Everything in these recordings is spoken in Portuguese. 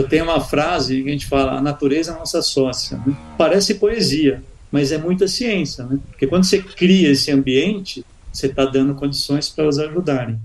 Eu tenho uma frase que a gente fala: a natureza é nossa sócia. Né? Parece poesia, mas é muita ciência, né? Porque quando você cria esse ambiente, você está dando condições para elas ajudarem.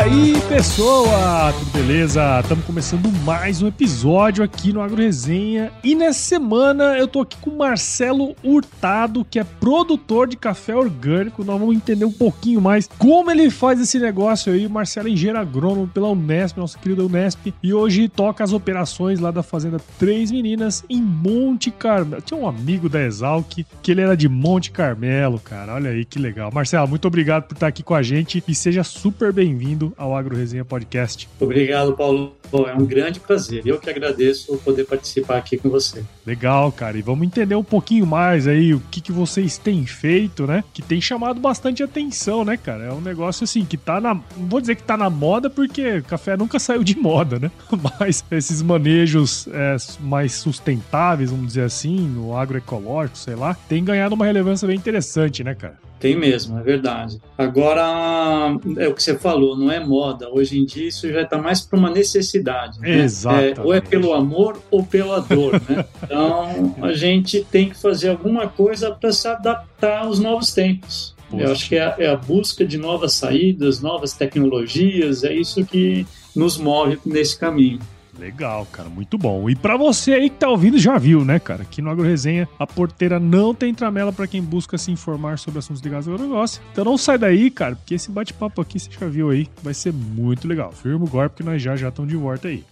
aí, pessoa! Beleza? Estamos começando mais um episódio aqui no Agro Resenha. E nessa semana eu tô aqui com o Marcelo Hurtado, que é produtor de café orgânico. Nós vamos entender um pouquinho mais como ele faz esse negócio aí. O Marcelo é engenheiro agrônomo pela Unesp, nossa querida Unesp. E hoje toca as operações lá da Fazenda Três Meninas em Monte Carmelo. Tinha um amigo da Exalc que ele era de Monte Carmelo, cara. Olha aí que legal. Marcelo, muito obrigado por estar aqui com a gente e seja super bem-vindo ao Agro Resenha Podcast. Obrigado, Paulo. É um grande prazer. Eu que agradeço poder participar aqui com você. Legal, cara. E vamos entender um pouquinho mais aí o que, que vocês têm feito, né? Que tem chamado bastante atenção, né, cara? É um negócio assim que tá na. Não vou dizer que tá na moda, porque café nunca saiu de moda, né? Mas esses manejos é, mais sustentáveis, vamos dizer assim, no agroecológico, sei lá, tem ganhado uma relevância bem interessante, né, cara? Tem mesmo, é verdade. Agora, é o que você falou, não é moda. Hoje em dia isso já está mais para uma necessidade. Né? Exato. É, ou é pelo amor ou pela dor, né? Então, a gente tem que fazer alguma coisa para se adaptar aos novos tempos. Poxa. Eu acho que é a, é a busca de novas saídas, novas tecnologias, é isso que nos move nesse caminho. Legal, cara, muito bom. E para você aí que tá ouvindo, já viu, né, cara? Aqui no Agro Resenha, a porteira não tem tramela para quem busca se informar sobre assuntos ligados ao agronegócio. Então não sai daí, cara, porque esse bate-papo aqui, você já viu aí, vai ser muito legal. Firma o golpe que nós já já estamos de volta aí.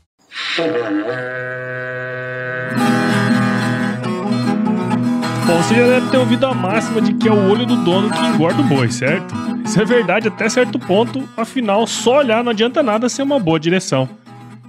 Bom, você já deve ter ouvido a máxima de que é o olho do dono que engorda o boi, certo? Isso é verdade até certo ponto, afinal, só olhar não adianta nada ser uma boa direção.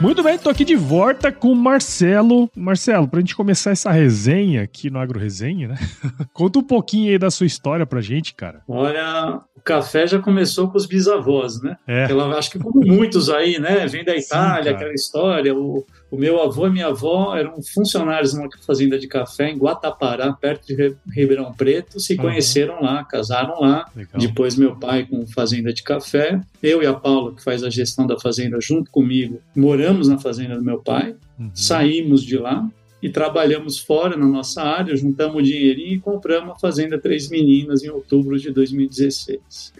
Muito bem, tô aqui de volta com o Marcelo. Marcelo, pra gente começar essa resenha aqui no Agro Resenha, né? Conta um pouquinho aí da sua história pra gente, cara. Olha, café já começou com os bisavós, né? É. Ela, acho que como muitos aí, né? Vem da Itália, Sim, aquela história. O, o meu avô e minha avó eram funcionários numa fazenda de café em Guatapará, perto de Ribeirão Preto, se uhum. conheceram lá, casaram lá. Legal. Depois meu pai com fazenda de café, eu e a Paula, que faz a gestão da fazenda junto comigo, moramos na fazenda do meu pai, uhum. saímos de lá e trabalhamos fora na nossa área, juntamos o dinheirinho e compramos a fazenda Três Meninas em outubro de 2016.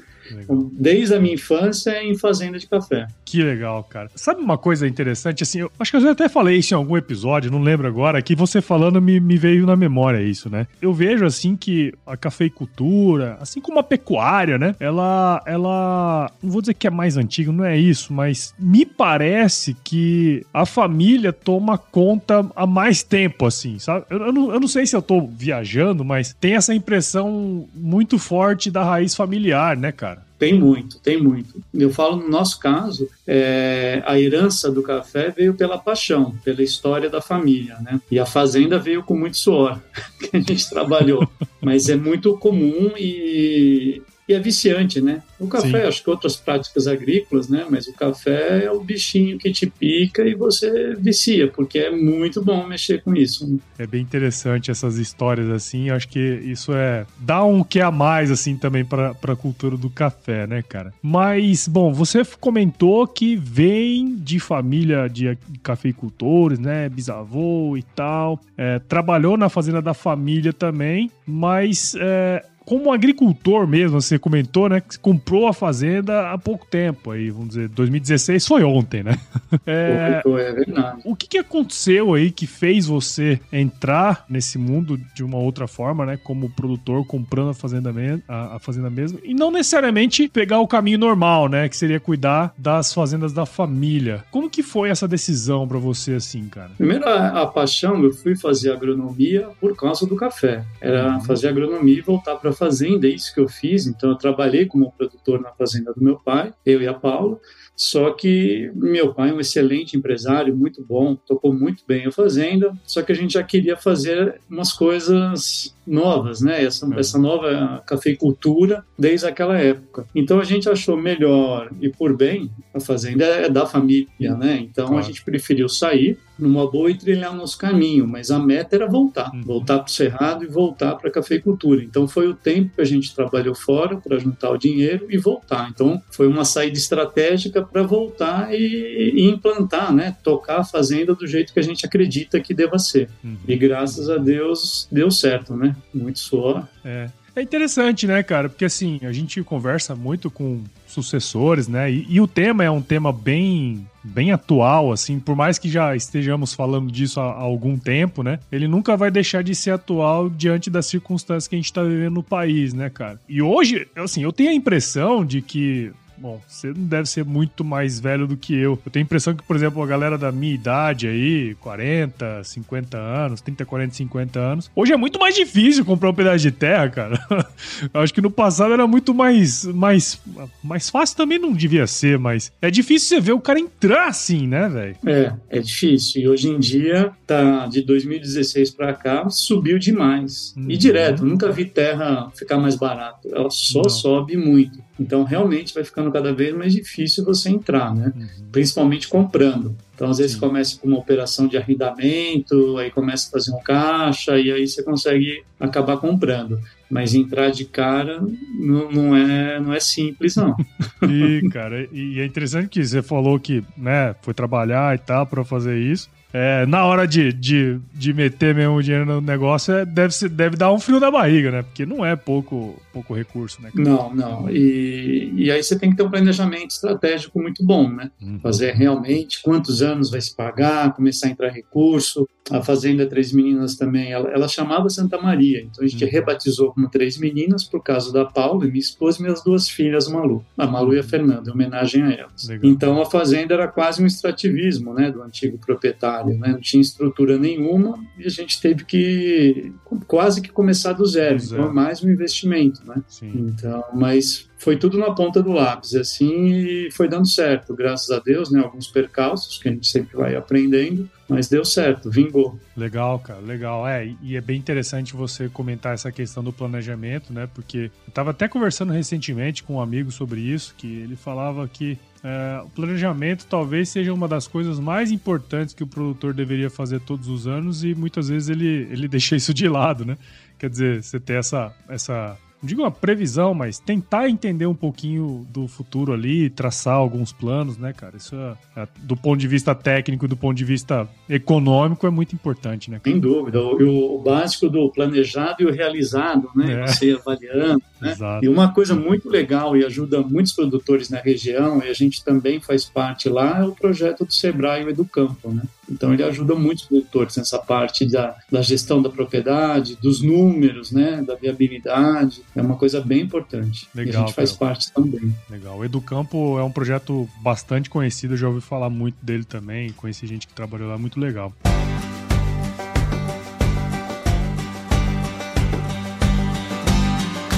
Desde a minha infância em fazenda de café. Que legal, cara. Sabe uma coisa interessante? Assim, eu acho que eu até falei isso em algum episódio, não lembro agora, que você falando me, me veio na memória isso, né? Eu vejo assim que a cafeicultura, assim como a pecuária, né? Ela, ela, não vou dizer que é mais antiga, não é isso, mas me parece que a família toma conta há mais tempo, assim, sabe? Eu, eu, não, eu não sei se eu tô viajando, mas tem essa impressão muito forte da raiz familiar, né, cara? Tem muito, tem muito. Eu falo no nosso caso, é, a herança do café veio pela paixão, pela história da família, né? E a fazenda veio com muito suor que a gente trabalhou. Mas é muito comum e e é viciante, né? O café, Sim. acho que outras práticas agrícolas, né? Mas o café é o bichinho que te pica e você vicia, porque é muito bom mexer com isso. Né? É bem interessante essas histórias assim. Acho que isso é dá um que a mais assim também para a cultura do café, né, cara? Mas bom, você comentou que vem de família de cafeicultores, né? Bisavô e tal. É, trabalhou na fazenda da família também, mas é, como agricultor mesmo, você comentou, né? Que comprou a fazenda há pouco tempo, aí, vamos dizer, 2016 foi ontem, né? É, é verdade. O que, que aconteceu aí que fez você entrar nesse mundo de uma outra forma, né? Como produtor, comprando a fazenda, me a, a fazenda mesmo, e não necessariamente pegar o caminho normal, né? Que seria cuidar das fazendas da família. Como que foi essa decisão para você, assim, cara? Primeiro, a, a, paixão, eu fui fazer agronomia por causa do café. Era uhum. fazer agronomia e voltar para fazenda, é isso que eu fiz. Então, eu trabalhei como produtor na fazenda do meu pai, eu e a Paula. Só que meu pai é um excelente empresário, muito bom, tocou muito bem a fazenda, só que a gente já queria fazer umas coisas novas, né? Essa, é. essa nova cafeicultura desde aquela época. Então a gente achou melhor e por bem, a fazenda é da família, né? Então claro. a gente preferiu sair numa boa e trilhar nosso caminho, mas a meta era voltar, uhum. voltar para o cerrado e voltar para a cafeicultura. Então foi o tempo que a gente trabalhou fora para juntar o dinheiro e voltar. Então foi uma saída estratégica para voltar e, e, implantar, né? Tocar a fazenda do jeito que a gente acredita que deva ser. Uhum. E graças a Deus deu certo, né? muito suor. É. É interessante, né, cara? Porque assim, a gente conversa muito com sucessores, né? E, e, o tema é um tema bem, bem atual, assim, por mais que já estejamos falando disso há, há, algum tempo, né? Ele nunca vai deixar de ser atual diante das circunstâncias que a gente tá vivendo no país, né, cara? E hoje, assim, eu tenho a impressão de que Bom, você não deve ser muito mais velho do que eu. Eu tenho a impressão que, por exemplo, a galera da minha idade aí, 40, 50 anos, 30, 40, 50 anos, hoje é muito mais difícil comprar um pedaço de terra, cara. Eu acho que no passado era muito mais, mais, mais fácil também não devia ser, mas é difícil você ver o cara entrar assim, né, velho? É, é difícil. E hoje em dia, tá de 2016 para cá, subiu demais. Uhum. E direto, nunca vi terra ficar mais barato. Ela só não. sobe muito. Então, realmente vai ficando cada vez mais difícil você entrar, né? Uhum. Principalmente comprando. Então, às vezes, Sim. começa com uma operação de arrendamento, aí começa a fazer um caixa, e aí você consegue acabar comprando. Mas entrar de cara não, não é, não é simples, não. e, cara, e é interessante que você falou que né, foi trabalhar e tal para fazer isso é, na hora de, de, de meter mesmo o dinheiro no negócio, é, deve, ser, deve dar um frio da barriga, né? Porque não é pouco, pouco recurso, né? Não, não. E, e aí você tem que ter um planejamento estratégico muito bom, né? Uhum. Fazer realmente quantos anos vai se pagar, começar a entrar recurso. A Fazenda Três Meninas também, ela, ela chamava Santa Maria. Então a gente uhum. rebatizou como Três Meninas por causa da Paula, minha esposa e minhas duas filhas, Malu. A Malu e a Fernanda, em homenagem a elas. Legal. Então a Fazenda era quase um extrativismo, né? Do antigo proprietário né? não tinha estrutura nenhuma e a gente teve que quase que começar do zero, zero. então é mais um investimento, né? Sim. Então, mas foi tudo na ponta do lápis, assim, e foi dando certo, graças a Deus, né? Alguns percalços que a gente sempre vai aprendendo, mas deu certo, vingou. Legal, cara, legal. É, e é bem interessante você comentar essa questão do planejamento, né? Porque eu estava até conversando recentemente com um amigo sobre isso, que ele falava que é, o planejamento talvez seja uma das coisas mais importantes que o produtor deveria fazer todos os anos e muitas vezes ele, ele deixa isso de lado, né? Quer dizer, você ter essa, essa digo uma previsão, mas tentar entender um pouquinho do futuro ali, traçar alguns planos, né, cara? Isso é, é, do ponto de vista técnico e do ponto de vista econômico é muito importante, né? Cara? Sem dúvida. O, o, básico do planejado e o realizado, né? É. Você avaliando, né? Exato. E uma coisa muito legal e ajuda muitos produtores na região, e a gente também faz parte lá, é o projeto do Sebrae o Educampo, né? Então ele ajuda muitos produtores nessa parte da, da gestão da propriedade, dos números, né, da viabilidade. É uma coisa bem importante. Legal, e a gente faz parte também. Legal. O Educampo é um projeto bastante conhecido, já ouvi falar muito dele também, conheci gente que trabalhou lá, muito legal.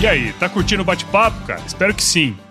E aí, tá curtindo o bate-papo, cara? Espero que sim.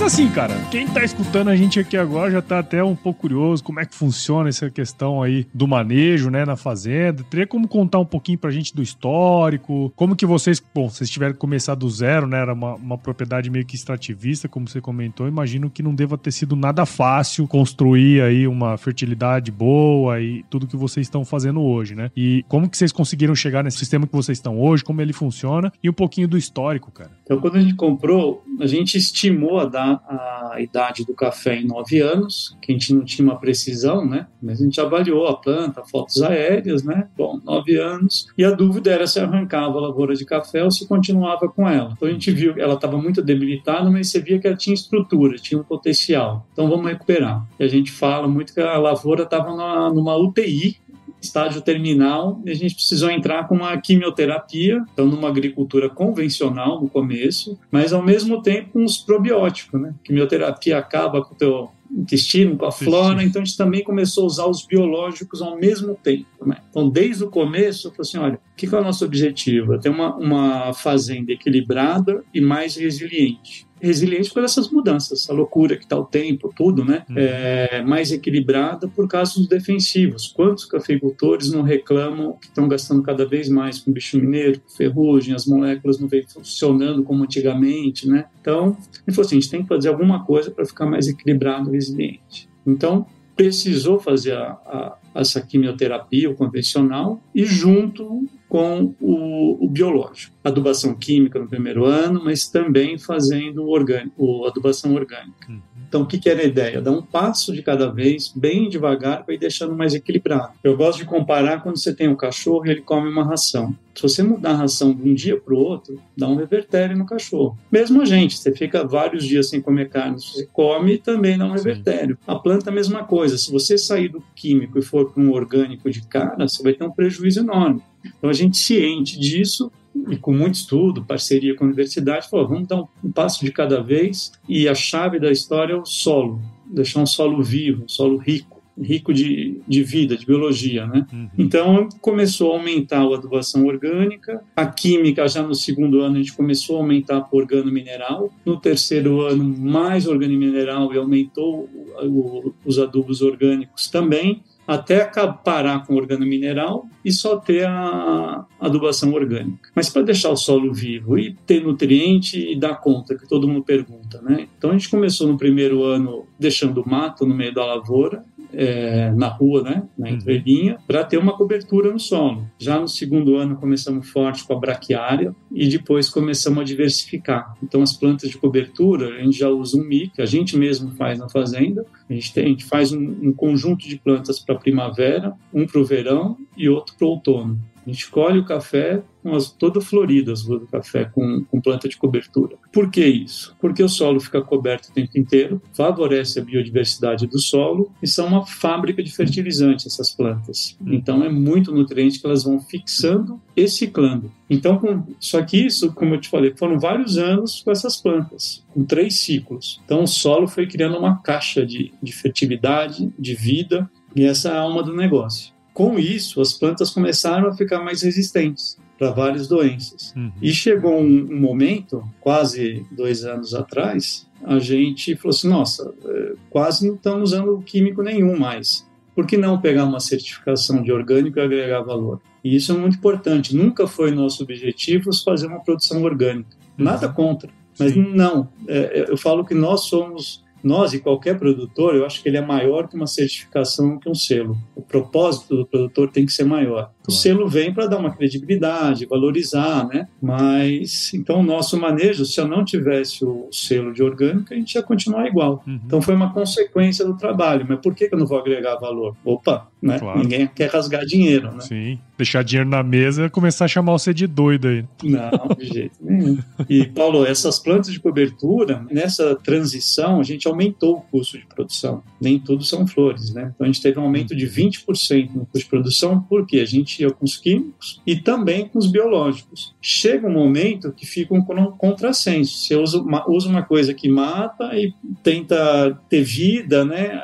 Mas assim, cara, quem tá escutando a gente aqui agora já tá até um pouco curioso como é que funciona essa questão aí do manejo, né, na fazenda. Teria como contar um pouquinho pra gente do histórico, como que vocês, bom, vocês tiveram que começar do zero, né, era uma, uma propriedade meio que extrativista, como você comentou, imagino que não deva ter sido nada fácil construir aí uma fertilidade boa e tudo que vocês estão fazendo hoje, né? E como que vocês conseguiram chegar nesse sistema que vocês estão hoje, como ele funciona e um pouquinho do histórico, cara. Então, quando a gente comprou, a gente estimou a a idade do café em nove anos, que a gente não tinha uma precisão, né? Mas a gente avaliou a planta, fotos aéreas, né? Bom, nove anos. E a dúvida era se arrancava a lavoura de café ou se continuava com ela. Então a gente viu que ela estava muito debilitada, mas você via que ela tinha estrutura, tinha um potencial. Então vamos recuperar. E a gente fala muito que a lavoura estava numa UTI estágio terminal, a gente precisou entrar com uma quimioterapia, então numa agricultura convencional no começo, mas ao mesmo tempo os probióticos, né? Quimioterapia acaba com o teu intestino, com a flora, então a gente também começou a usar os biológicos ao mesmo tempo. Né? Então, desde o começo, eu falei assim, olha, o que é o nosso objetivo? É ter uma, uma fazenda equilibrada e mais resiliente resiliente por essas mudanças, a loucura que está o tempo, tudo, né? Uhum. É, mais equilibrada por causa dos defensivos. Quantos cafeicultores não reclamam que estão gastando cada vez mais com bicho mineiro, com ferrugem, as moléculas não vêm funcionando como antigamente, né? Então, ele falou assim, a gente tem que fazer alguma coisa para ficar mais equilibrado e resiliente. Então, precisou fazer a, a, essa quimioterapia, o convencional, e junto com o, o, biológico. Adubação química no primeiro ano, mas também fazendo orgânico, adubação orgânica. Uhum. Então, o que, que era a ideia? Dar um passo de cada vez, bem devagar, para ir deixando mais equilibrado. Eu gosto de comparar quando você tem um cachorro e ele come uma ração. Se você mudar a ração de um dia para o outro, dá um revertério no cachorro. Mesmo a gente, você fica vários dias sem comer carne, se você come, também dá um revertério. A planta, a mesma coisa. Se você sair do químico e for para um orgânico de cara, você vai ter um prejuízo enorme. Então, a gente ciente disso e com muito estudo, parceria com a universidade, falou: vamos dar um passo de cada vez e a chave da história é o solo, deixar um solo vivo, um solo rico rico de, de vida, de biologia, né? Uhum. Então começou a aumentar a adubação orgânica, a química já no segundo ano a gente começou a aumentar por organo mineral, no terceiro ano mais organo mineral e aumentou o, os adubos orgânicos também, até parar com o organo mineral e só ter a adubação orgânica. Mas para deixar o solo vivo e ter nutriente e dar conta, que todo mundo pergunta, né? Então a gente começou no primeiro ano deixando mato no meio da lavoura, é, na rua, né, na uhum. entrelinha, para ter uma cobertura no solo. Já no segundo ano começamos forte com a braquiária e depois começamos a diversificar. Então as plantas de cobertura, a gente já usa um mix, a gente mesmo faz na fazenda. A gente, tem, a gente faz um, um conjunto de plantas para primavera, um para o verão e outro para o outono. A gente colhe o café com as toda florida as ruas do café com, com planta de cobertura. Por que isso? Porque o solo fica coberto o tempo inteiro, favorece a biodiversidade do solo e são uma fábrica de fertilizante essas plantas. Então é muito nutriente que elas vão fixando e ciclando. Então, com, só que isso, como eu te falei, foram vários anos com essas plantas, com três ciclos. Então o solo foi criando uma caixa de, de fertilidade, de vida, e essa é a alma do negócio. Com isso, as plantas começaram a ficar mais resistentes. para várias doenças. Uhum. E chegou um, um momento, quase dois anos atrás, a gente falou assim: nossa, é, quase não estamos usando químico nenhum mais. Por que não pegar uma certificação de orgânico e agregar valor? E isso é muito importante. Nunca foi nosso objetivo fazer uma produção orgânica. Nada uhum. contra. Mas Sim. não, é, eu falo que nós somos nós e qualquer produtor, eu acho que ele é maior que uma certificação que um selo. O propósito do produtor tem que ser maior. O selo vem para dar uma credibilidade, valorizar, né? Mas então o nosso manejo, se eu não tivesse o selo de orgânica, a gente ia continuar igual. Uhum. Então foi uma consequência do trabalho. Mas por que eu não vou agregar valor? Opa, né? Claro. Ninguém quer rasgar dinheiro, né? Sim. Deixar dinheiro na mesa e começar a chamar você de doido aí. Não, de jeito nenhum. E Paulo, essas plantas de cobertura, nessa transição, a gente aumentou o custo de produção. Nem tudo são flores, né? Então a gente teve um aumento de 20% no custo de produção, porque a gente ia com os químicos e também com os biológicos. Chega um momento que fica um contrassenso. Você usa uma, usa uma coisa que mata e tenta ter vida, né?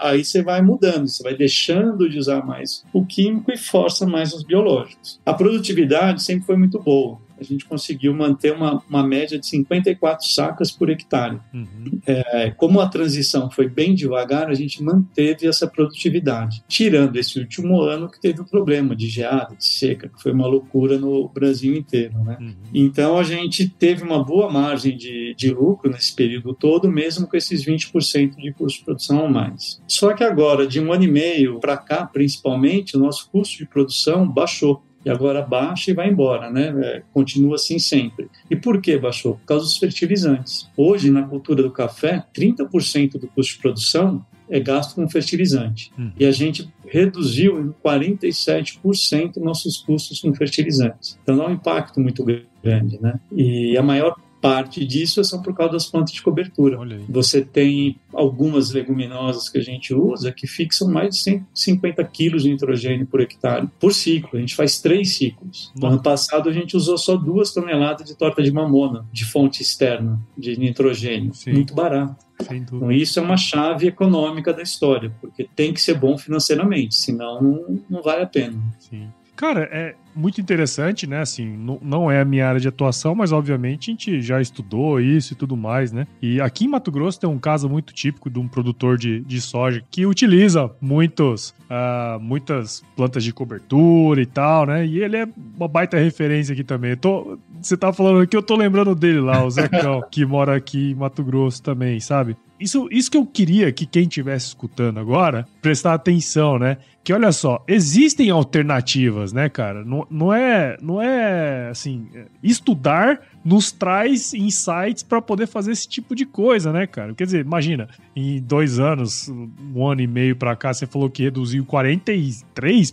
Aí você vai mudando, você vai deixando de usar mais o químico e força mais os biológicos. A produtividade sempre foi muito boa a gente conseguiu manter uma, uma média de 54 sacas por hectare. Uhum. É, como a transição foi bem devagar, a gente manteve essa produtividade, tirando esse último ano que teve o um problema de geada, de seca, que foi uma loucura no Brasil inteiro. Né? Uhum. Então a gente teve uma boa margem de, de lucro nesse período todo, mesmo com esses 20% de custo de produção a mais. Só que agora, de um ano e meio para cá, principalmente, o nosso custo de produção baixou e agora baixa e vai embora, né? É, continua assim sempre. E por que baixou? Por causa dos fertilizantes. Hoje, na cultura do café, 30% do custo de produção é gasto com fertilizante. Hum. E a gente reduziu em 47% nossos custos com fertilizantes. Então dá um impacto muito grande, né? E a maior parte disso são por causa das plantas de cobertura. Você tem algumas leguminosas que a gente usa que fixam mais de 150 quilos de nitrogênio por hectare por ciclo. A gente faz três ciclos. No ano passado a gente usou só duas toneladas de torta de mamona de fonte externa de nitrogênio. Sim. Muito barato. Então, isso é uma chave econômica da história, porque tem que ser bom financeiramente, senão não, não vale a pena. Sim. Cara, é muito interessante, né? Assim, não é a minha área de atuação, mas obviamente a gente já estudou isso e tudo mais, né? E aqui em Mato Grosso tem um caso muito típico de um produtor de, de soja que utiliza muitos, uh, muitas plantas de cobertura e tal, né? E ele é uma baita referência aqui também. Tô, você tá falando aqui, eu tô lembrando dele lá, o Zecão, que mora aqui em Mato Grosso também, sabe? Isso, isso que eu queria que quem estivesse escutando agora prestar atenção, né? Que olha só, existem alternativas, né, cara? Não, não é, não é assim, estudar nos traz insights para poder fazer esse tipo de coisa, né, cara? Quer dizer, imagina, em dois anos, um ano e meio para cá, você falou que reduziu 43%,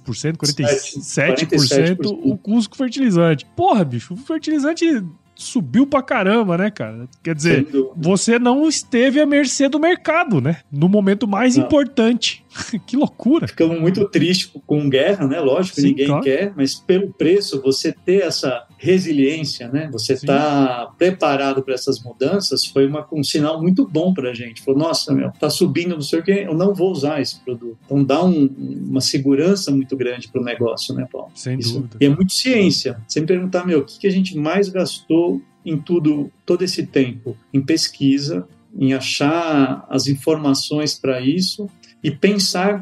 47%, 47% o custo com fertilizante. Porra, bicho, o fertilizante subiu pra caramba, né, cara? Quer dizer, você não esteve à mercê do mercado, né? No momento mais não. importante. que loucura. Ficamos muito tristes com guerra, né? Lógico, Sim, ninguém claro. quer, mas pelo preço, você ter essa resiliência, né? Você está preparado para essas mudanças foi uma, um sinal muito bom para a gente. Falou, nossa, meu, tá subindo, não sei o que, eu não vou usar esse produto. Então dá um, uma segurança muito grande para o negócio, né, Paulo? Sem Isso, dúvida. E é muito ciência. Você me perguntar, meu, o que, que a gente mais gastou em tudo, todo esse tempo? Em pesquisa, em achar as informações para isso e pensar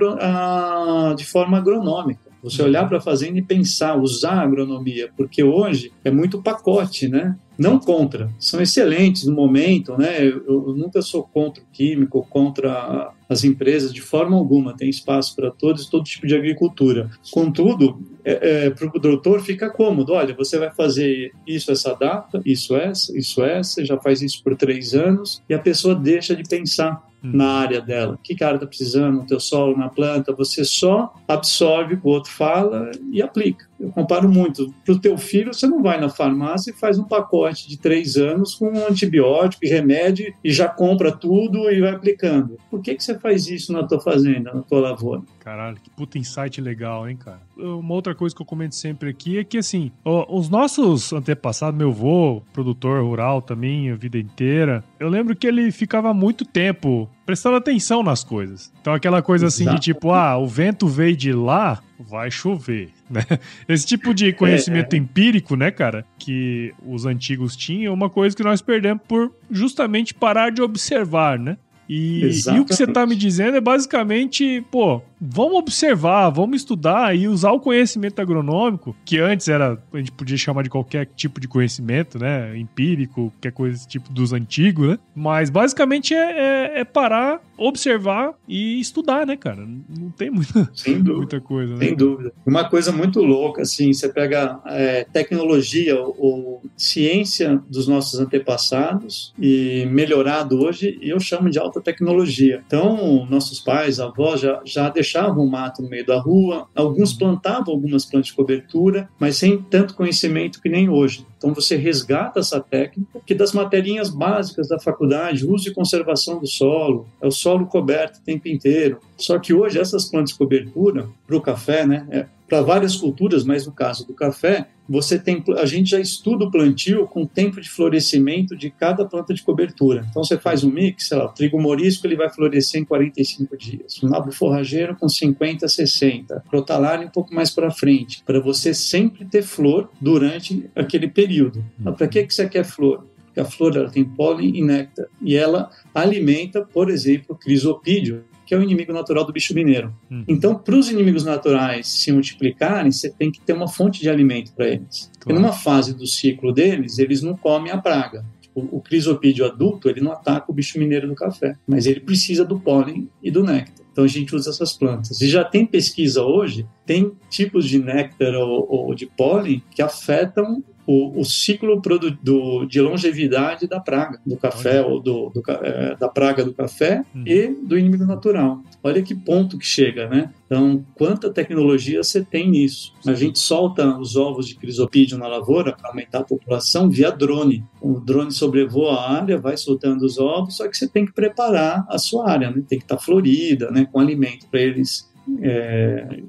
de forma agronômica. Você olhar para a fazenda e pensar, usar a agronomia, porque hoje é muito pacote, né? Não contra, são excelentes no momento, né? Eu, eu nunca sou contra o químico, contra as empresas de forma alguma. Tem espaço para todos, todo tipo de agricultura. Contudo, é, é, para o produtor fica cômodo. Olha, você vai fazer isso essa data, isso essa, isso essa, já faz isso por três anos e a pessoa deixa de pensar Hum. na área dela. O que cara está precisando no teu solo, na planta? Você só absorve o que o outro fala e aplica. Eu comparo muito. Para o teu filho, você não vai na farmácia e faz um pacote de três anos com um antibiótico e remédio e já compra tudo e vai aplicando. Por que, que você faz isso na tua fazenda, na tua lavoura? Caralho, que puta insight legal, hein, cara? Uma outra coisa que eu comento sempre aqui é que, assim, os nossos antepassados, meu avô, produtor rural também, a vida inteira, eu lembro que ele ficava muito tempo prestando atenção nas coisas. Então aquela coisa assim Exato. de tipo, ah, o vento veio de lá, vai chover, né? Esse tipo de conhecimento é, é. empírico, né, cara, que os antigos tinham, é uma coisa que nós perdemos por justamente parar de observar, né? E, e, o que você está me dizendo é basicamente, pô, vamos observar, vamos estudar e usar o conhecimento agronômico, que antes era, a gente podia chamar de qualquer tipo de conhecimento, né? Empírico, qualquer coisa tipo dos antigos, né? Mas basicamente é, é, é parar, observar e estudar, né, cara? Não tem muita, muita coisa, né? Sem dúvida. Uma coisa muito louca, assim, você pega é, tecnologia ou ciência dos nossos antepassados e melhorado hoje, eu chamo de alta tecnologia. Então, nossos pais, avós já, já deixaram deixavam o mato no meio da rua, alguns plantavam algumas plantas de cobertura, mas sem tanto conhecimento que nem hoje. Então você resgata essa técnica que das materinhas básicas da faculdade, uso e conservação do solo, é o solo coberto o tempo inteiro. Só que hoje essas plantas de cobertura para o café, né, é, para várias culturas, mas no caso do café, você tem a gente já estuda o plantio com o tempo de florescimento de cada planta de cobertura. Então você faz um mix, sei lá, o trigo morisco ele vai florescer em 45 dias, o nabo forrageiro com 50, 60, crotalária um pouco mais para frente, para você sempre ter flor durante aquele período. Para que que você quer flor? Porque a flor ela tem pólen e néctar e ela alimenta, por exemplo, crisopídeo, que é o inimigo natural do bicho mineiro. Hum. Então, para os inimigos naturais se multiplicarem, você tem que ter uma fonte de alimento para eles. Claro. E numa fase do ciclo deles, eles não comem a praga. Tipo, o crisopídeo adulto, ele não ataca o bicho mineiro do café, mas ele precisa do pólen e do néctar. Então a gente usa essas plantas. E já tem pesquisa hoje, tem tipos de néctar ou, ou de pólen que afetam o, o ciclo do, de longevidade da praga, do café, Olha. ou do, do é, da praga do café hum. e do inimigo natural. Olha que ponto que chega, né? Então, quanta tecnologia você tem nisso? A gente solta os ovos de crisopídeo na lavoura para aumentar a população via drone. O drone sobrevoa a área, vai soltando os ovos, só que você tem que preparar a sua área, né? Tem que estar tá florida, né? Com alimento para eles é,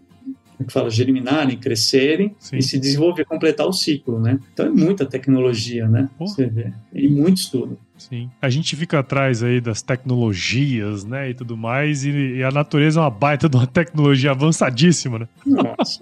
que fala, germinarem, crescerem Sim. e se desenvolver, completar o ciclo, né? Então é muita tecnologia, né? Você vê. E muito estudo. Sim. A gente fica atrás aí das tecnologias, né, e tudo mais, e, e, a natureza é uma baita de uma tecnologia avançadíssima, né? Nossa.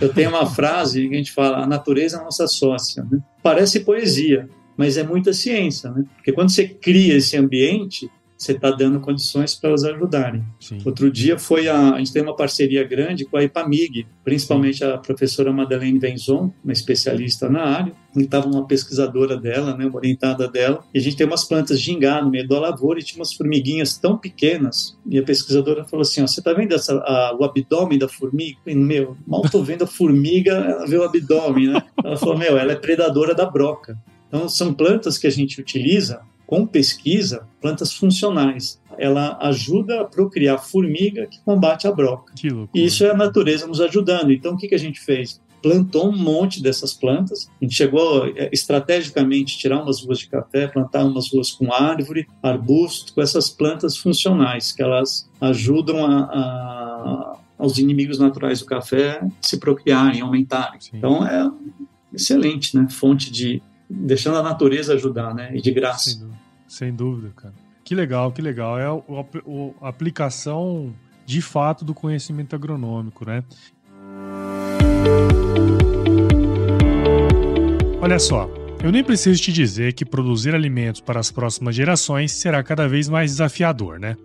Eu tenho uma frase que a gente fala, a natureza é a nossa sócia, né? Parece poesia, mas é muita ciência, né? Porque quando você cria esse ambiente, você está dando condições para elas ajudarem. Sim. Outro dia foi a, a gente tem uma parceria grande com a IPAMIG, principalmente a professora Madeleine Venzon, uma especialista na área, e estava uma pesquisadora dela, né, uma orientada dela, e a gente tem umas plantas de gingá no meio da lavoura e tinha umas formiguinhas tão pequenas, e a pesquisadora falou assim, ó, você está vendo essa, a, o abdômen da formiga? E, meu, mal estou vendo a formiga, ela vê o abdômen, né? Ela falou, meu, ela é predadora da broca. Então, são plantas que a gente utiliza com pesquisa, plantas funcionais. Ela ajuda a procriar formiga que combate a broca. E isso é a natureza nos ajudando. Então, o que, que a gente fez? plantou um monte dessas plantas. A gente chegou é, estrategicamente tirar umas ruas de café, plantar umas ruas com árvore, arbusto, com essas plantas funcionais, que elas ajudam a, a, aos inimigos naturais do café se procriarem, aumentarem. Sim. Então é excelente, né? Fonte de deixando a natureza ajudar, né? E de graça. Sem dúvida, cara. Que legal, que legal. É a aplicação de fato do conhecimento agronômico, né? Olha só, eu nem preciso te dizer que produzir alimentos para as próximas gerações será cada vez mais desafiador, né?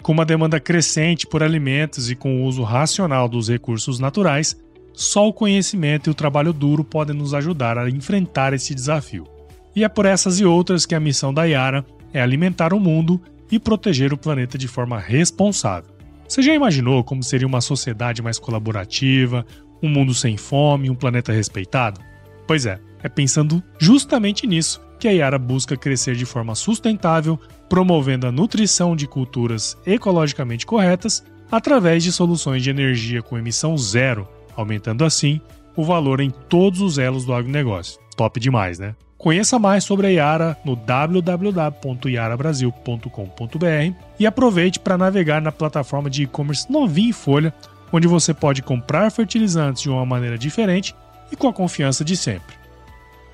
Com uma demanda crescente por alimentos e com o uso racional dos recursos naturais, só o conhecimento e o trabalho duro podem nos ajudar a enfrentar esse desafio. E é por essas e outras que a missão da Yara é alimentar o mundo e proteger o planeta de forma responsável. Você já imaginou como seria uma sociedade mais colaborativa, um mundo sem fome, um planeta respeitado? Pois é, é pensando justamente nisso que a Yara busca crescer de forma sustentável, promovendo a nutrição de culturas ecologicamente corretas através de soluções de energia com emissão zero aumentando assim o valor em todos os elos do agronegócio. Top demais, né? Conheça mais sobre a Yara no www.yarabrasil.com.br e aproveite para navegar na plataforma de e-commerce novinha em folha, onde você pode comprar fertilizantes de uma maneira diferente e com a confiança de sempre.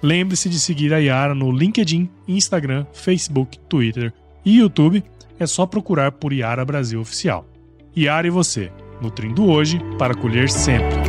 Lembre-se de seguir a Yara no LinkedIn, Instagram, Facebook, Twitter e YouTube é só procurar por Iara Brasil Oficial. Iara e você, nutrindo hoje para colher sempre.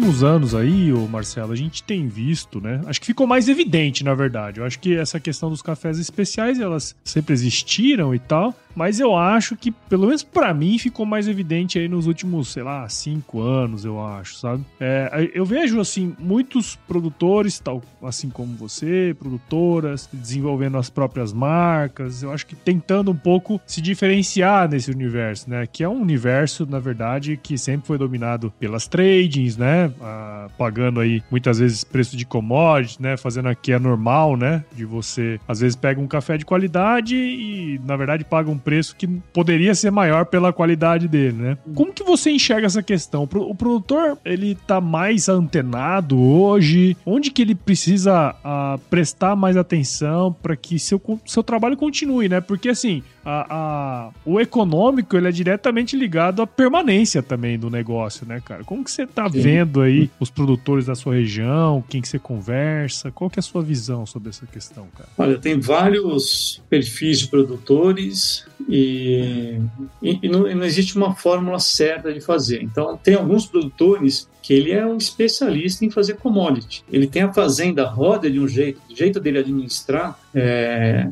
Últimos anos aí, o Marcelo, a gente tem visto, né? Acho que ficou mais evidente, na verdade. Eu acho que essa questão dos cafés especiais, elas sempre existiram e tal, mas eu acho que, pelo menos para mim, ficou mais evidente aí nos últimos, sei lá, cinco anos, eu acho, sabe? É, eu vejo, assim, muitos produtores, tal, assim como você, produtoras, desenvolvendo as próprias marcas, eu acho que tentando um pouco se diferenciar nesse universo, né? Que é um universo, na verdade, que sempre foi dominado pelas tradings, né? Ah, pagando aí muitas vezes preço de commodity, né? Fazendo aqui é normal, né? De você, às vezes, pega um café de qualidade e, na verdade, paga um preço que poderia ser maior pela qualidade dele, né? Como que você enxerga essa questão? O produtor, ele tá mais antenado hoje? Onde que ele precisa uh, prestar mais atenção para que seu, seu trabalho continue, né? Porque, assim, a, a, o econômico ele é diretamente ligado à permanência também do negócio, né, cara? Como que você tá Sim. vendo aí os produtores da sua região, quem que você conversa? Qual que é a sua visão sobre essa questão, cara? Olha, tem vários perfis de produtores e, e, não, e não existe uma fórmula certa de fazer. Então, tem alguns produtores que ele é um especialista em fazer commodity. Ele tem a fazenda roda de um jeito, o jeito dele administrar é,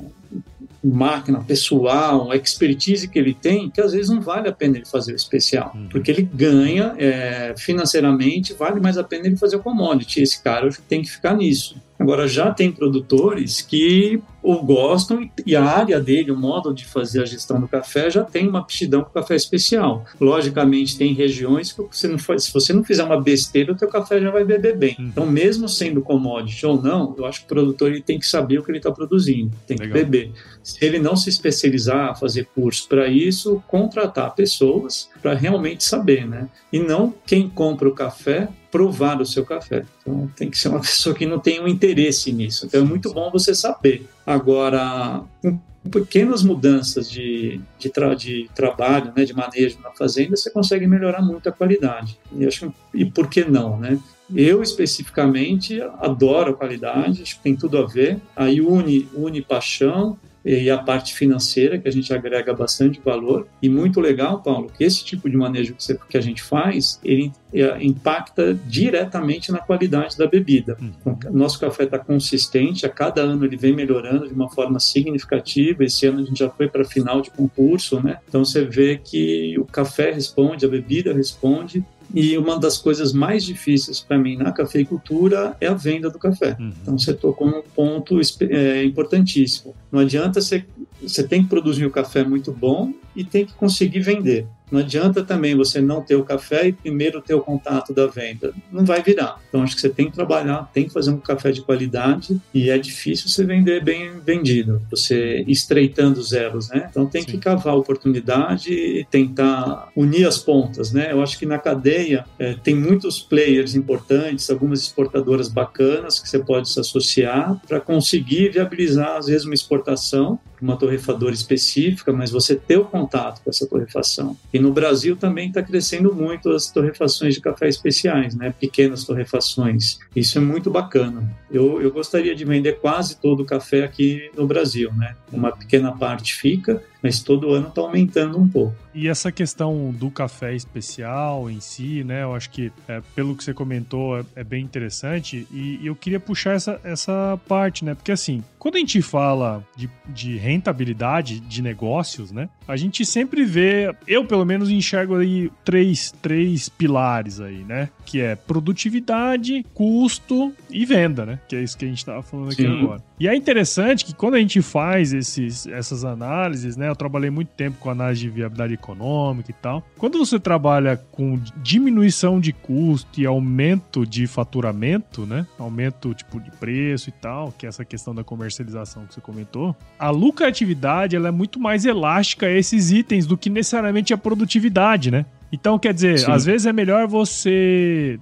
máquina, pessoal, expertise que ele tem, que às vezes não vale a pena ele fazer o especial, uhum. porque ele ganha é, financeiramente, vale mais a pena ele fazer o commodity. Esse cara tem que ficar nisso. Agora, já tem produtores que o gostam e a área dele, o modo de fazer a gestão do café, já tem uma aptidão com café especial. Logicamente, tem regiões que você não faz, se você não fizer uma besteira, o teu café já vai beber bem. Uhum. Então, mesmo sendo commodity ou não, eu acho que o produtor ele tem que saber o que ele está produzindo, tem Legal. que beber. Se ele não se especializar, fazer curso para isso, contratar pessoas para realmente saber, né? E não quem compra o café provar o seu café. Então tem que ser uma pessoa que não tem um interesse nisso. Então é muito bom você saber. Agora, com pequenas mudanças de, de, tra de trabalho, né, de manejo na fazenda, você consegue melhorar muito a qualidade. E, acho, e por que não, né? Eu, especificamente, adoro a qualidade, acho que tem tudo a ver. Aí une, une paixão, e a parte financeira, que a gente agrega bastante valor. E muito legal, Paulo, que esse tipo de manejo que, você, que a gente faz, ele é, impacta diretamente na qualidade da bebida. Então, nosso café está consistente, a cada ano ele vem melhorando de uma forma significativa. Esse ano a gente já foi para final de concurso, né? Então você vê que o café responde, a bebida responde e uma das coisas mais difíceis para mim na cafeicultura é a venda do café. Uhum. Então você tocou num ponto é, importantíssimo. Não adianta você, você tem que produzir o um café muito bom e tem que conseguir vender. Não adianta também você não ter o café e primeiro ter o contato da venda. Não vai virar. Então acho que você tem que trabalhar, tem que fazer um café de qualidade e é difícil você vender bem vendido, você estreitando os né? Então tem Sim. que cavar a oportunidade e tentar unir as pontas, né? Eu acho que na cadeia é, tem muitos players importantes, algumas exportadoras bacanas que você pode se associar para conseguir viabilizar às vezes uma exportação uma torrefadora específica, mas você ter o contato com essa torrefação. E no Brasil também está crescendo muito as torrefações de café especiais, né? pequenas torrefações. Isso é muito bacana. Eu, eu gostaria de vender quase todo o café aqui no Brasil. Né? Uma pequena parte fica, mas todo ano está aumentando um pouco. E essa questão do café especial em si, né? Eu acho que, é, pelo que você comentou, é, é bem interessante. E, e, eu queria puxar essa, essa parte, né? Porque, assim, quando a gente fala de, de rentabilidade de negócios, né? A gente sempre vê, eu pelo menos enxergo aí três, três pilares aí, né? Que é produtividade, custo e venda, né? Que é isso que a gente estava falando aqui Sim. agora. E é interessante que quando a gente faz esses, essas análises, né? Eu trabalhei muito tempo com análise de viabilidade econômica e tal. Quando você trabalha com diminuição de custo e aumento de faturamento, né? Aumento tipo de preço e tal, que é essa questão da comercialização que você comentou, a lucratividade ela é muito mais elástica a esses itens do que necessariamente a produtividade, né? Então, quer dizer, Sim. às vezes é melhor você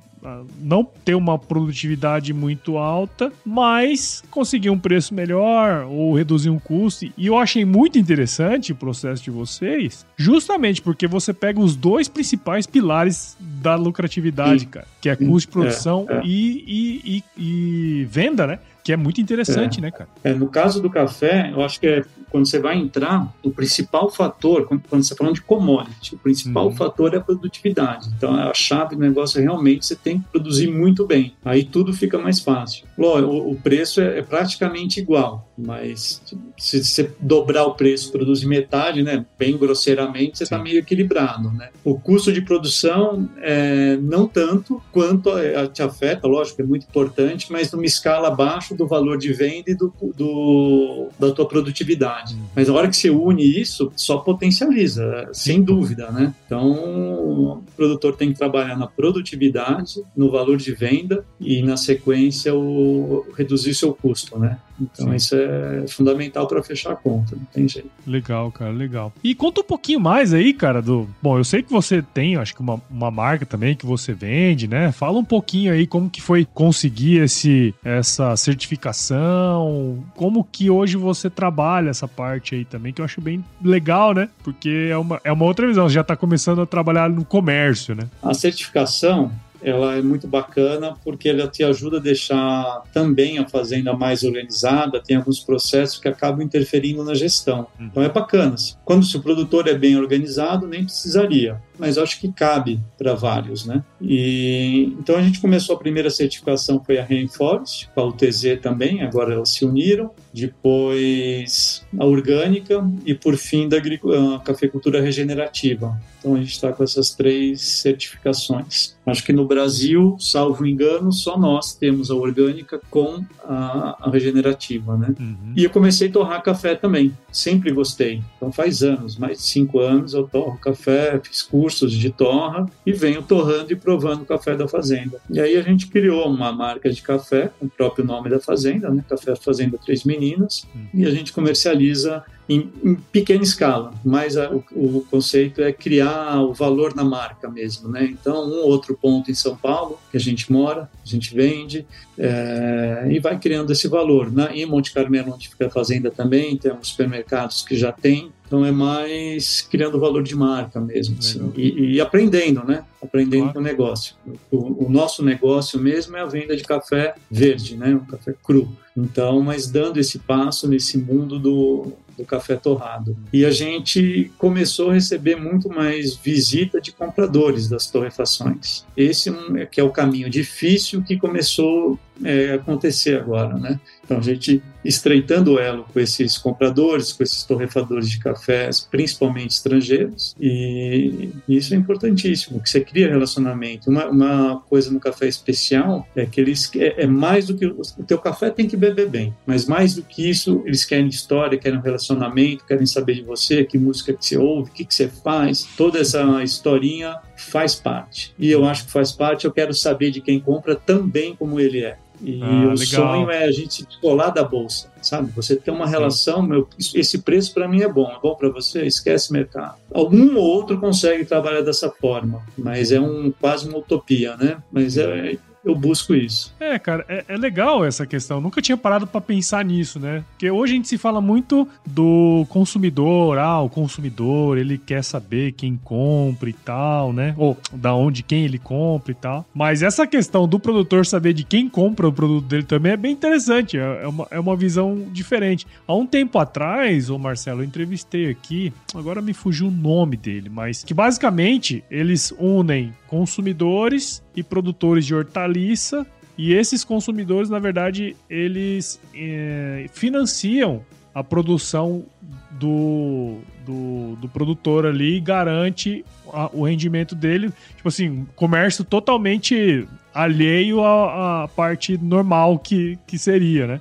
não ter uma produtividade muito alta, mas conseguir um preço melhor ou reduzir um custo. E eu achei muito interessante o processo de vocês, justamente porque você pega os dois principais pilares da lucratividade, Sim. cara, que é custo de produção é, é. E, e, e, e venda, né? Que é muito interessante, é. né, cara? É, no caso do café, eu acho que é quando você vai entrar, o principal fator, quando, quando você está falando de commodity, o principal uhum. fator é a produtividade. Então, a chave do negócio é realmente você tem que produzir muito bem. Aí tudo fica mais fácil. O, o preço é, é, praticamente igual, mas se você dobrar o preço, produzir metade, né, bem grosseiramente, você está meio equilibrado, né? O custo de produção é, não tanto quanto te afeta, lógico, é muito importante, mas numa escala abaixo do valor de venda e do, do, da tua produtividade. Uhum. Mas a hora que você une isso, só potencializa, sem dúvida, né? Então, o produtor tem que trabalhar na produtividade, no valor de venda e, na sequência, o, reduzir seu custo, né? Então Sim. isso é fundamental para fechar a conta, não tem jeito. Legal, cara, legal. E conta um pouquinho mais aí, cara, do. Bom, eu sei que você tem, acho que uma, uma marca também que você vende, né? Fala um pouquinho aí como que foi conseguir esse, essa certificação, como que hoje você trabalha essa parte aí também, que eu acho bem legal, né? Porque é uma, é uma outra visão, você já está começando a trabalhar no comércio, né? A certificação, ela é muito bacana porque ela te ajuda a deixar também a fazenda mais organizada, tem alguns processos que acabam interferindo na gestão. Uhum. Então é bacana. Quando se o produtor é bem organizado, nem precisaria mas acho que cabe para vários, né? E então a gente começou a primeira certificação foi a Rainforest, com a UTZ também, agora elas se uniram, depois a orgânica e por fim da a cafeicultura regenerativa. Então a gente está com essas três certificações. Acho que no Brasil, salvo engano, só nós temos a orgânica com a, a regenerativa, né? Uhum. E eu comecei a torrar café também, sempre gostei. Então faz anos, mais de cinco anos eu torro café, fiz curso cursos de torra e venho torrando e provando o café da fazenda. E aí a gente criou uma marca de café, com o próprio nome da fazenda, né? Café Fazenda Três Meninas, e a gente comercializa em, em pequena escala, mas a, o, o, conceito é criar o valor na marca mesmo, né? Então, um outro ponto em São Paulo, que a gente mora, a gente vende é, e vai criando esse valor. Na, em Monte Carmelo, onde fica a fazenda também, tem uns supermercados que já tem então é mais criando valor de marca mesmo, assim, e, e, aprendendo, né? Aprendendo claro. com o negócio. O, o, nosso negócio mesmo é a venda de café verde, né? Um café cru. Então, mas dando esse passo nesse mundo do, do café torrado. E a gente começou a receber muito mais visita de compradores das torrefações. Esse é que é o caminho difícil que começou é, acontecer agora, né? Então a gente estreitando o elo com esses compradores, com esses torrefadores de cafés, principalmente estrangeiros, e isso é importantíssimo, que você cria relacionamento. Uma, uma coisa no café especial é que eles é, é, mais do que o teu café tem que beber bem, mas mais do que isso eles querem história, querem relacionamento, querem saber de você, que música que você ouve, o que, que você faz, toda essa historinha faz parte. E eu acho que faz parte. Eu quero saber de quem compra também como ele é. E ah, o legal. sonho é a gente colar da bolsa, sabe? Você ter uma relação, meu, esse preço para mim é bom, é bom para você, esquece mercado. Algum ou outro consegue trabalhar dessa forma, mas é um quase uma utopia, né? Mas é, eu busco isso. É, cara, é, é legal essa questão. nunca tinha parado para pensar nisso, né? Porque hoje a gente se fala muito do consumidor, ah, o consumidor, ele quer saber quem compra e tal, né? Ou da onde quem ele compra e tal. Mas essa questão do produtor saber de quem compra o produto dele também é bem interessante. É, é uma, é uma visão diferente. Há um tempo atrás, o Marcelo, eu entrevistei aqui, agora me fugiu o nome dele, mas que basicamente eles unem consumidores e produtores de hortaliça. E esses consumidores, na verdade, eles é, financiam a produção do, do, do, produtor ali e garante a, o rendimento dele. Tipo assim, comércio totalmente alheio à, à, parte normal que, que seria, né?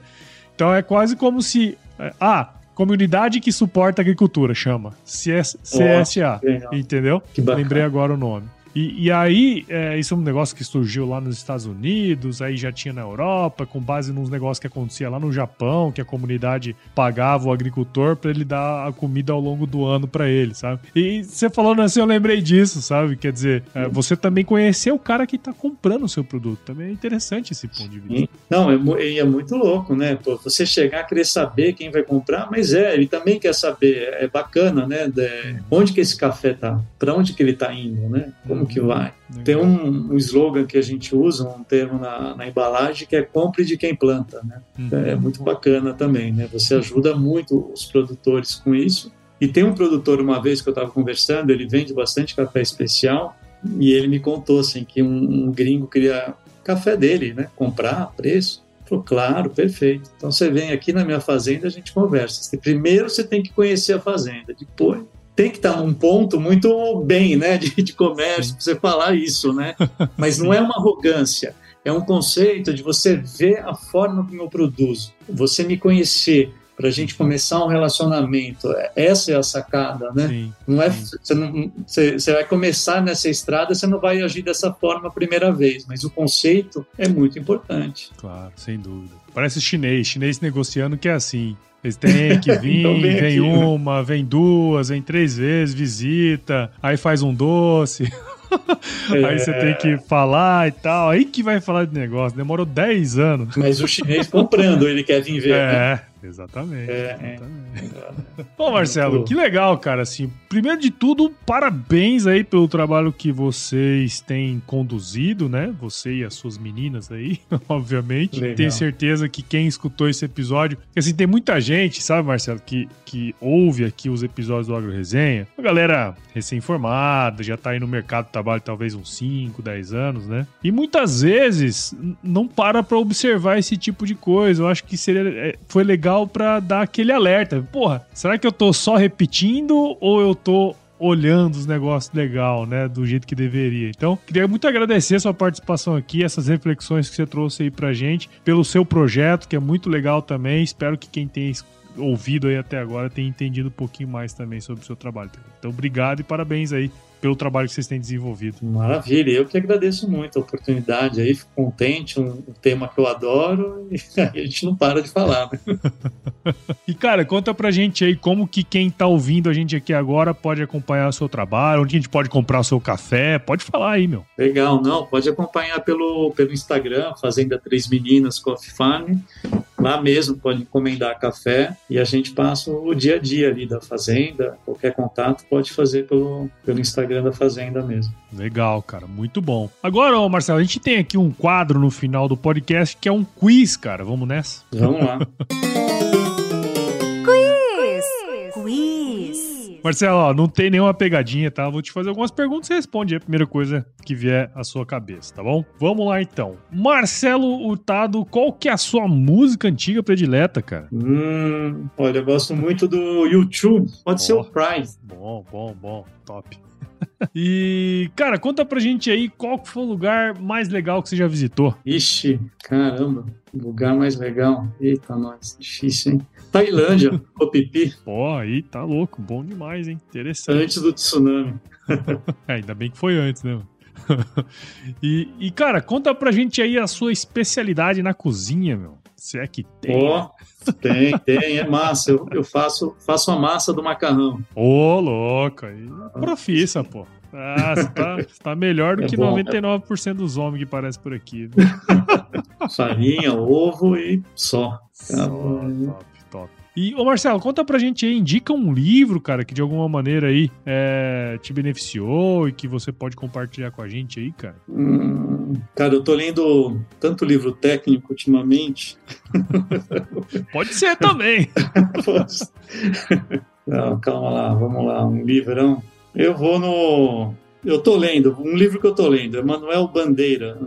Então é quase como se. Ah, comunidade que suporta a agricultura, chama. CS, CSA. Oh, entendeu? Lembrei agora o nome. E, e aí, é, isso é um negócio que surgiu lá nos Estados Unidos, aí já tinha na Europa, com base nos negócios que acontecia lá no Japão, que a comunidade pagava o agricultor para ele dar a comida ao longo do ano para ele, sabe? E você falando assim, eu lembrei disso, sabe? Quer dizer, é, você também conheceu o cara que tá comprando o seu produto. Também é interessante esse ponto de vista. Não, é, é muito louco, né? Pô, você chegar a querer saber quem vai comprar, mas é, ele também quer saber, é bacana, né? De, onde que esse café tá? Para onde que ele tá indo, né? Como que vai? Tem um, um slogan que a gente usa, um termo na, na, embalagem, que é compre de quem planta, né? Uhum. É muito bacana também, né? Você ajuda muito os produtores com isso. E tem um produtor, uma vez que eu estava conversando, ele vende bastante café especial, e ele me contou assim que um, um gringo queria café dele, né? Comprar, preço. Falou, claro, perfeito. Então você vem aqui na minha fazenda, a gente conversa. Primeiro você tem que conhecer a fazenda, depois tem que estar num ponto muito bem, né, de, de comércio, para você falar isso, né? Mas não é uma arrogância, é um conceito de você ver a forma como eu produzo, você me conhecer, para a gente começar um relacionamento. Essa é a sacada, né? Sim, não é, você, não, você, você, vai começar nessa estrada, você não vai agir dessa forma a primeira vez, mas o conceito é muito importante. Claro, sem dúvida. Parece chinês, chinês negociando que é assim. Eles têm que vir, então vem, vem uma, vem duas, vem três vezes, visita, aí faz um doce. É. Aí você tem que falar e tal. Aí que vai falar de negócio. Demorou 10 anos. Mas o chinês comprando, ele quer vir ver. É, né? Exatamente. É, exatamente. É. Bom, Marcelo, que legal, cara. Assim, primeiro de tudo, parabéns aí pelo trabalho que vocês têm conduzido, né? Você e as suas meninas aí, obviamente. Legal. Tenho certeza que quem escutou esse episódio, assim, tem muita gente, sabe, Marcelo, que, que ouve aqui os episódios do Agro Resenha. Uma galera recém-formada, já tá aí no mercado de trabalho talvez uns 5, 10 anos, né? E muitas vezes não para pra observar esse tipo de coisa. Eu acho que seria, é, foi legal legal para dar aquele alerta. Porra, será que eu tô só repetindo ou eu tô olhando os negócios legal, né, do jeito que deveria. Então, queria muito agradecer a sua participação aqui, essas reflexões que você trouxe aí pra gente, pelo seu projeto, que é muito legal também. Espero que quem tem ouvido aí até agora tenha entendido um pouquinho mais também sobre o seu trabalho. Então, obrigado e parabéns aí pelo trabalho que vocês têm desenvolvido. Maravilha, eu que agradeço muito a oportunidade aí, fico contente, um, um tema que eu adoro e a gente não para de falar. Né? e cara, conta pra gente aí como que quem tá ouvindo a gente aqui agora pode acompanhar o seu trabalho, onde a gente pode comprar o seu café, pode falar aí, meu. Legal, não, pode acompanhar pelo, pelo Instagram, Fazenda Três Meninas Coffee Farm, lá mesmo pode encomendar café e a gente passa o dia a dia ali da fazenda, qualquer contato pode fazer pelo, pelo Instagram Instagram da Fazenda mesmo. Legal, cara, muito bom. Agora, ô Marcelo, a gente tem aqui um quadro no final do podcast que é um quiz, cara. Vamos nessa? Vamos lá. Marcelo, ó, não tem nenhuma pegadinha, tá? Vou te fazer algumas perguntas e responde a primeira coisa que vier à sua cabeça, tá bom? Vamos lá então. Marcelo Hurtado, qual que é a sua música antiga predileta, cara? Hum, olha, eu gosto muito do YouTube. Pode oh, ser o Prime. Bom, bom, bom. Top. E, cara, conta pra gente aí qual foi o lugar mais legal que você já visitou. Ixi, caramba, lugar mais legal. Eita, nós, difícil, hein? Tailândia, Pipi. Pô, aí tá louco, bom demais, hein? Interessante. Antes do tsunami. é, ainda bem que foi antes, né? e, e, cara, conta pra gente aí a sua especialidade na cozinha, meu. Se é que tem. Oh, tem, tem, é massa. Eu, eu, faço, faço a massa do macarrão. Ô, oh, louco, aí. Profissa, pô. Ah, você tá, tá melhor do é que bom, 99% é... dos homens que aparecem por aqui. Farinha, ovo e só. Só. E, ô Marcelo, conta pra gente aí, indica um livro, cara, que de alguma maneira aí é, te beneficiou e que você pode compartilhar com a gente aí, cara. Hum, cara, eu tô lendo tanto livro técnico ultimamente. pode ser também. Não, calma lá, vamos lá, um livrão. Eu vou no eu tô lendo, um livro que eu tô lendo, é Manuel Bandeira,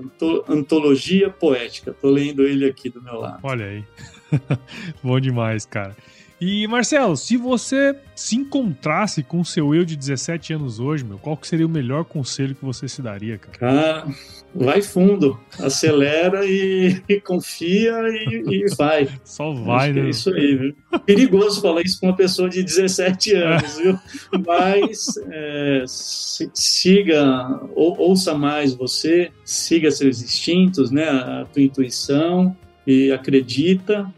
Antologia Poética. Tô lendo ele aqui do meu lado. Olha aí. Bom demais, cara. E, Marcelo, se você se encontrasse com o seu eu de 17 anos hoje, meu, qual que seria o melhor conselho que você se daria, cara? Ah, vai fundo, acelera e, e confia e, e, vai. Só vai, né? É isso aí, viu? Perigoso falar isso com uma pessoa de 17 anos, viu? Mas é, siga, ou, ouça mais você, siga seus instintos, né? A tua intuição e acredita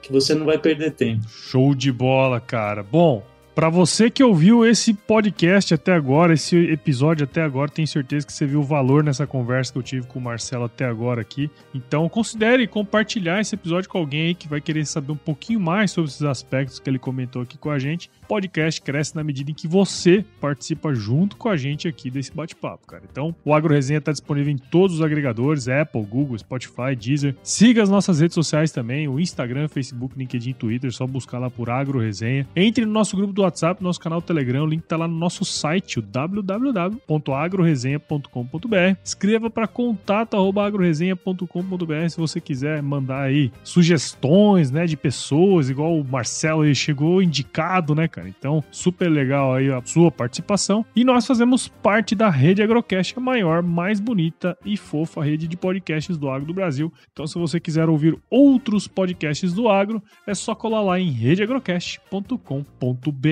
que você não vai perder tempo. Show de bola, cara. Bom, para você que ouviu esse podcast até agora, esse episódio até agora, tenho certeza que você viu o valor nessa conversa que eu tive com o Marcelo até agora aqui. Então, considere compartilhar esse episódio com alguém aí que vai querer saber um pouquinho mais sobre esses aspectos que ele comentou aqui com a gente. O podcast cresce na medida em que você participa junto com a gente aqui desse bate-papo, cara. Então, o Agro Resenha está disponível em todos os agregadores: Apple, Google, Spotify, Deezer. Siga as nossas redes sociais também: o Instagram, Facebook, LinkedIn, Twitter. Só buscar lá por Agro Resenha. Entre no nosso grupo do WhatsApp, nosso canal Telegram, o link tá lá no nosso site, o www.agroresenha.com.br. Escreva para contato@agroresenha.com.br se você quiser mandar aí sugestões, né, de pessoas, igual o Marcelo aí chegou indicado, né, cara? Então, super legal aí a sua participação. E nós fazemos parte da Rede Agrocast, a maior, mais bonita e fofa rede de podcasts do agro do Brasil. Então, se você quiser ouvir outros podcasts do agro, é só colar lá em redeagrocast.com.br.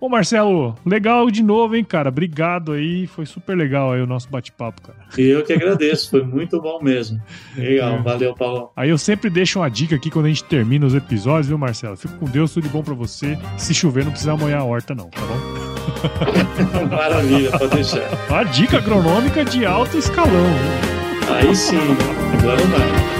Bom, Marcelo, legal de novo, hein, cara? Obrigado aí, foi super legal aí o nosso bate-papo, cara. E eu que agradeço, foi muito bom mesmo. Legal, é. valeu, Paulo. Aí eu sempre deixo uma dica aqui quando a gente termina os episódios, viu, Marcelo? Fico com Deus, tudo de bom para você. Se chover, não precisa molhar a horta, não, tá bom? Maravilha, pode deixar. Uma dica agronômica de alto escalão. Aí sim, agora vai.